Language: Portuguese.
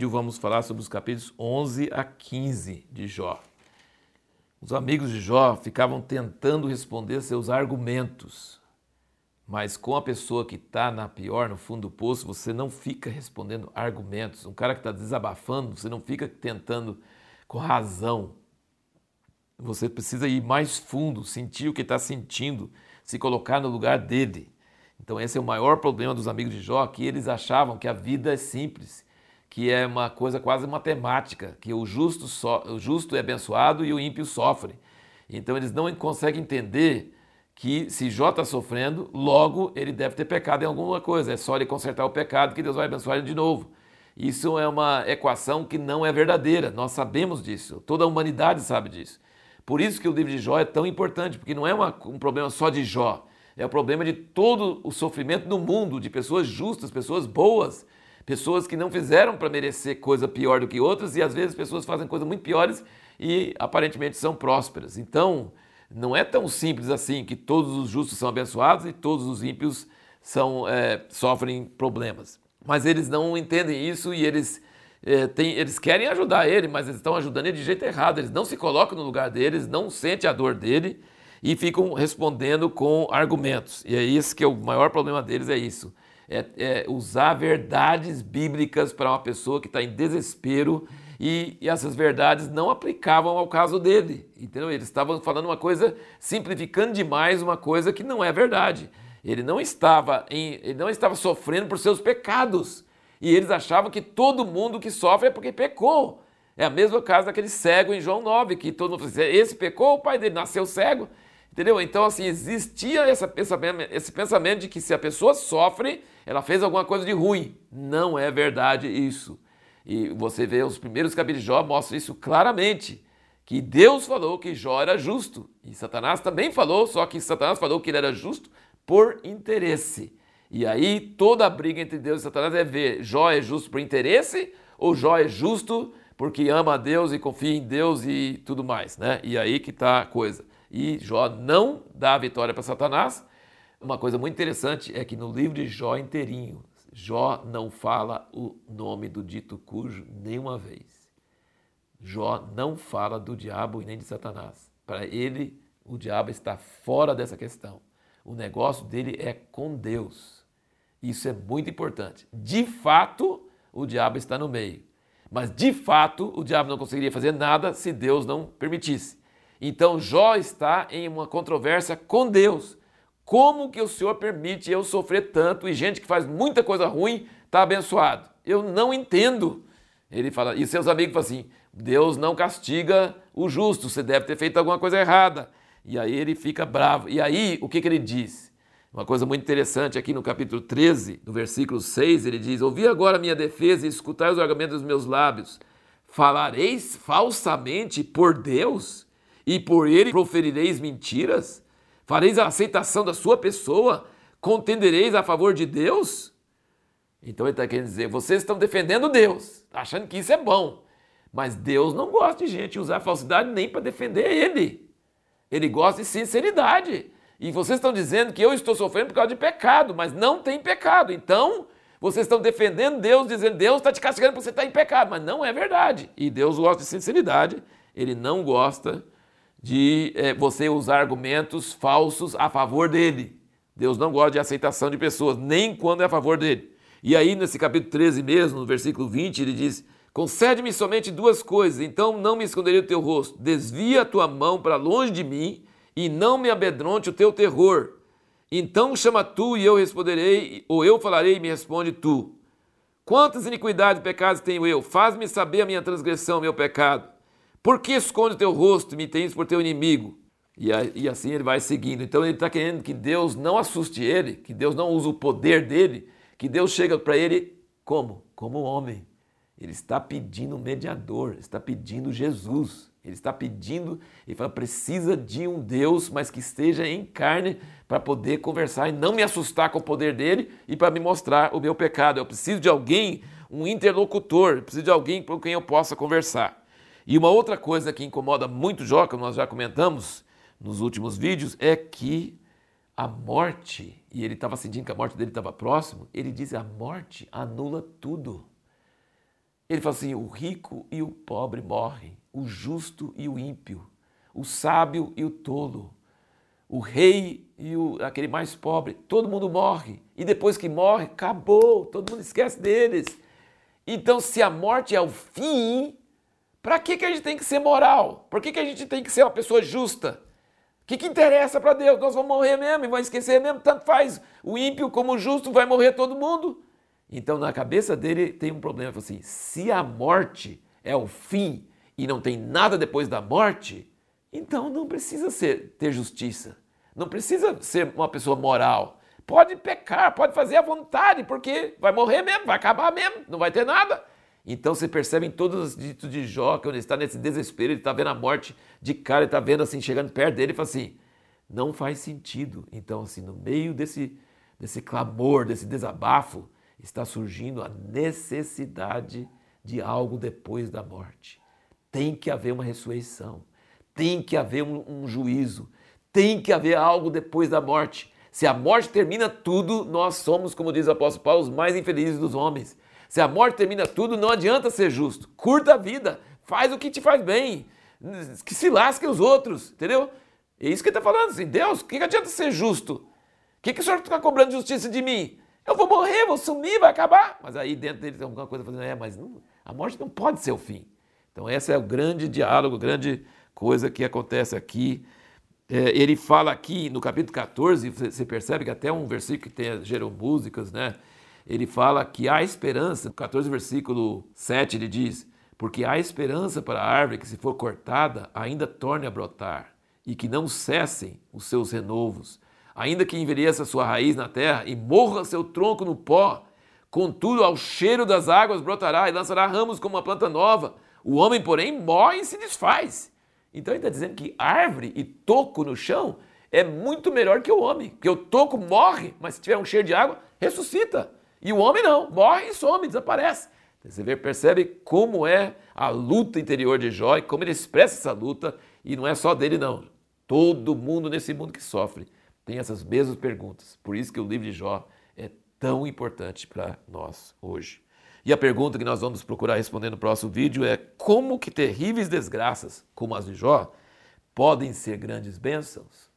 vídeo vamos falar sobre os capítulos 11 a 15 de Jó. Os amigos de Jó ficavam tentando responder seus argumentos, mas com a pessoa que está na pior, no fundo do poço, você não fica respondendo argumentos. Um cara que está desabafando, você não fica tentando com razão. Você precisa ir mais fundo, sentir o que está sentindo, se colocar no lugar dele. Então esse é o maior problema dos amigos de Jó, que eles achavam que a vida é simples, que é uma coisa quase matemática, que o justo, so, o justo é abençoado e o ímpio sofre. Então eles não conseguem entender que se Jó está sofrendo, logo ele deve ter pecado em alguma coisa. É só ele consertar o pecado que Deus vai abençoar ele de novo. Isso é uma equação que não é verdadeira. Nós sabemos disso. Toda a humanidade sabe disso. Por isso que o livro de Jó é tão importante, porque não é uma, um problema só de Jó é o problema de todo o sofrimento no mundo, de pessoas justas, pessoas boas, pessoas que não fizeram para merecer coisa pior do que outras e às vezes pessoas fazem coisas muito piores e aparentemente são prósperas. Então, não é tão simples assim que todos os justos são abençoados e todos os ímpios são, é, sofrem problemas. Mas eles não entendem isso e eles, é, têm, eles querem ajudar ele, mas eles estão ajudando ele de jeito errado. Eles não se colocam no lugar deles, não sentem a dor dele e ficam respondendo com argumentos. E é isso que é o maior problema deles, é isso. É, é usar verdades bíblicas para uma pessoa que está em desespero e, e, essas verdades não aplicavam ao caso dele. Entendeu? Eles estavam falando uma coisa, simplificando demais uma coisa que não é verdade. Ele não estava em, ele não estava sofrendo por seus pecados. E eles achavam que todo mundo que sofre é porque pecou. É a mesma caso daquele cego em João 9, que todo mundo fala, esse pecou, o pai dele nasceu cego. Entendeu? Então, assim, existia esse pensamento, esse pensamento de que se a pessoa sofre, ela fez alguma coisa de ruim. Não é verdade isso. E você vê os primeiros capítulos de Jó mostram isso claramente. Que Deus falou que Jó era justo. E Satanás também falou, só que Satanás falou que ele era justo por interesse. E aí toda a briga entre Deus e Satanás é ver Jó é justo por interesse ou Jó é justo porque ama a Deus e confia em Deus e tudo mais, né? E aí que está a coisa e Jó não dá a vitória para Satanás. Uma coisa muito interessante é que no livro de Jó inteirinho, Jó não fala o nome do dito cujo nenhuma vez. Jó não fala do diabo e nem de Satanás. Para ele, o diabo está fora dessa questão. O negócio dele é com Deus. Isso é muito importante. De fato, o diabo está no meio. Mas de fato, o diabo não conseguiria fazer nada se Deus não permitisse. Então Jó está em uma controvérsia com Deus. Como que o Senhor permite eu sofrer tanto e gente que faz muita coisa ruim está abençoado? Eu não entendo. Ele fala, e seus amigos falam assim: Deus não castiga o justo, você deve ter feito alguma coisa errada. E aí ele fica bravo. E aí, o que, que ele diz? Uma coisa muito interessante aqui no capítulo 13, no versículo 6, ele diz: Ouvi agora minha defesa e escutai os argumentos dos meus lábios. Falareis falsamente por Deus? e por ele proferireis mentiras? Fareis a aceitação da sua pessoa? Contendereis a favor de Deus? Então ele está querendo dizer: vocês estão defendendo Deus, achando que isso é bom. Mas Deus não gosta de gente usar falsidade nem para defender ele. Ele gosta de sinceridade. E vocês estão dizendo que eu estou sofrendo por causa de pecado, mas não tem pecado. Então, vocês estão defendendo Deus, dizendo Deus está te castigando porque você está em pecado, mas não é verdade. E Deus gosta de sinceridade, ele não gosta de é, você usar argumentos falsos a favor dele. Deus não gosta de aceitação de pessoas, nem quando é a favor dele. E aí, nesse capítulo 13 mesmo, no versículo 20, ele diz: Concede-me somente duas coisas, então não me esconderei o teu rosto. Desvia a tua mão para longe de mim e não me amedronte o teu terror. Então chama tu e eu responderei, ou eu falarei e me responde tu. Quantas iniquidades e pecados tenho eu? Faz-me saber a minha transgressão, meu pecado. Por que esconde teu rosto me tens por teu inimigo? E, e assim ele vai seguindo. Então ele está querendo que Deus não assuste ele, que Deus não use o poder dele, que Deus chega para ele como? Como homem. Ele está pedindo um mediador, está pedindo Jesus. Ele está pedindo, ele fala, precisa de um Deus, mas que esteja em carne para poder conversar e não me assustar com o poder dele e para me mostrar o meu pecado. Eu preciso de alguém, um interlocutor, preciso de alguém com quem eu possa conversar. E uma outra coisa que incomoda muito que nós já comentamos nos últimos vídeos, é que a morte, e ele estava sentindo que a morte dele estava próximo, ele diz a morte anula tudo. Ele fala assim: o rico e o pobre morrem, o justo e o ímpio, o sábio e o tolo, o rei e o, aquele mais pobre, todo mundo morre. E depois que morre, acabou, todo mundo esquece deles. Então, se a morte é o fim, para que, que a gente tem que ser moral? Por que, que a gente tem que ser uma pessoa justa? O que, que interessa para Deus? Nós vamos morrer mesmo e vamos esquecer mesmo, tanto faz. O ímpio como o justo vai morrer todo mundo. Então, na cabeça dele tem um problema. Assim, se a morte é o fim e não tem nada depois da morte, então não precisa ser, ter justiça. Não precisa ser uma pessoa moral. Pode pecar, pode fazer à vontade, porque vai morrer mesmo, vai acabar mesmo, não vai ter nada. Então você percebe em todos os ditos de Jó, quando ele está nesse desespero, ele está vendo a morte de cara, ele está vendo assim, chegando perto dele, e fala assim, não faz sentido. Então, assim, no meio desse, desse clamor, desse desabafo, está surgindo a necessidade de algo depois da morte. Tem que haver uma ressurreição, tem que haver um, um juízo, tem que haver algo depois da morte. Se a morte termina tudo, nós somos, como diz o apóstolo Paulo, os mais infelizes dos homens. Se a morte termina tudo, não adianta ser justo. Curta a vida, faz o que te faz bem, que se lasque os outros, entendeu? É isso que ele está falando assim, Deus, o que, que adianta ser justo? O que, que o senhor está cobrando justiça de mim? Eu vou morrer, vou sumir, vai acabar. Mas aí dentro dele tem alguma coisa fazendo, é, mas não, a morte não pode ser o fim. Então esse é o grande diálogo, grande coisa que acontece aqui é, ele fala aqui no capítulo 14, você percebe que até um versículo que tem, gerou músicas, né? Ele fala que há esperança, 14 versículo 7 ele diz, porque há esperança para a árvore que se for cortada ainda torne a brotar e que não cessem os seus renovos, ainda que envelheça sua raiz na terra e morra seu tronco no pó, contudo ao cheiro das águas brotará e lançará ramos como uma planta nova. O homem, porém, morre e se desfaz. Então ele está dizendo que árvore e toco no chão é muito melhor que o homem. Porque o toco morre, mas se tiver um cheiro de água, ressuscita. E o homem não, morre e some, desaparece. Você vê, percebe como é a luta interior de Jó e como ele expressa essa luta, e não é só dele, não. Todo mundo nesse mundo que sofre tem essas mesmas perguntas. Por isso que o livro de Jó é tão importante para nós hoje. E a pergunta que nós vamos procurar responder no próximo vídeo é como que terríveis desgraças, como as de Jó, podem ser grandes bênçãos?